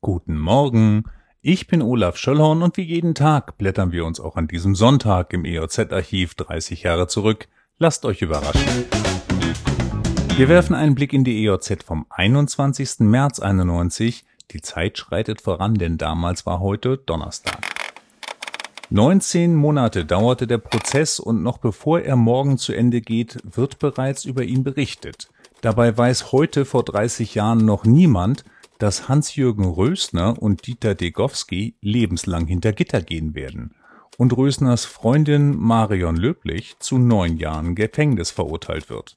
Guten Morgen, ich bin Olaf Schöllhorn und wie jeden Tag blättern wir uns auch an diesem Sonntag im EOZ-Archiv 30 Jahre zurück. Lasst euch überraschen. Wir werfen einen Blick in die EOZ vom 21. März 91. Die Zeit schreitet voran, denn damals war heute Donnerstag. 19 Monate dauerte der Prozess und noch bevor er morgen zu Ende geht, wird bereits über ihn berichtet. Dabei weiß heute vor 30 Jahren noch niemand, dass Hans-Jürgen Rösner und Dieter Degowski lebenslang hinter Gitter gehen werden und Rösners Freundin Marion Löblich zu neun Jahren Gefängnis verurteilt wird.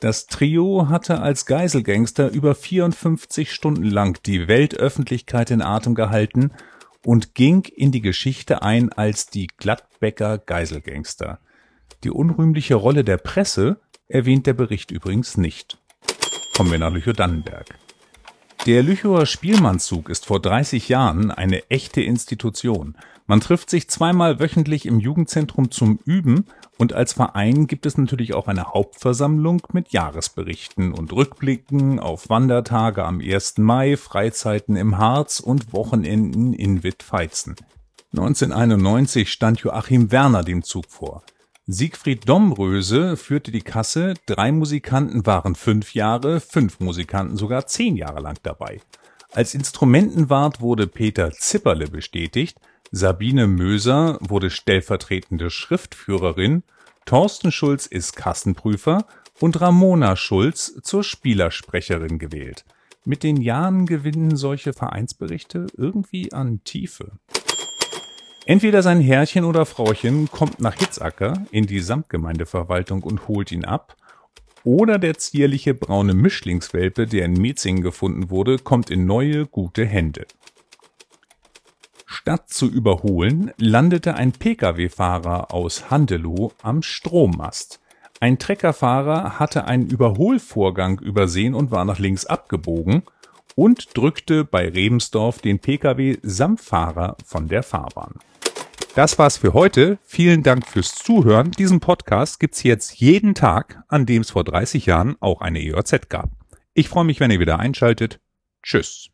Das Trio hatte als Geiselgangster über 54 Stunden lang die Weltöffentlichkeit in Atem gehalten und ging in die Geschichte ein als die Gladbecker Geiselgangster. Die unrühmliche Rolle der Presse erwähnt der Bericht übrigens nicht. Kommen wir nach Lüchow-Dannenberg. Der Lüchower Spielmannszug ist vor 30 Jahren eine echte Institution. Man trifft sich zweimal wöchentlich im Jugendzentrum zum Üben und als Verein gibt es natürlich auch eine Hauptversammlung mit Jahresberichten und Rückblicken auf Wandertage am 1. Mai, Freizeiten im Harz und Wochenenden in Wittfeizen. 1991 stand Joachim Werner dem Zug vor. Siegfried Domröse führte die Kasse, drei Musikanten waren fünf Jahre, fünf Musikanten sogar zehn Jahre lang dabei. Als Instrumentenwart wurde Peter Zipperle bestätigt, Sabine Möser wurde stellvertretende Schriftführerin, Thorsten Schulz ist Kassenprüfer und Ramona Schulz zur Spielersprecherin gewählt. Mit den Jahren gewinnen solche Vereinsberichte irgendwie an Tiefe. Entweder sein Herrchen oder Frauchen kommt nach Hitzacker in die Samtgemeindeverwaltung und holt ihn ab, oder der zierliche braune Mischlingswelpe, der in Metzingen gefunden wurde, kommt in neue, gute Hände. Statt zu überholen, landete ein Pkw-Fahrer aus Handelow am Strommast. Ein Treckerfahrer hatte einen Überholvorgang übersehen und war nach links abgebogen und drückte bei Rebensdorf den Pkw samt Fahrer von der Fahrbahn. Das war's für heute. Vielen Dank fürs Zuhören. Diesen Podcast gibt's jetzt jeden Tag, an dem es vor 30 Jahren auch eine EOZ gab. Ich freue mich, wenn ihr wieder einschaltet. Tschüss.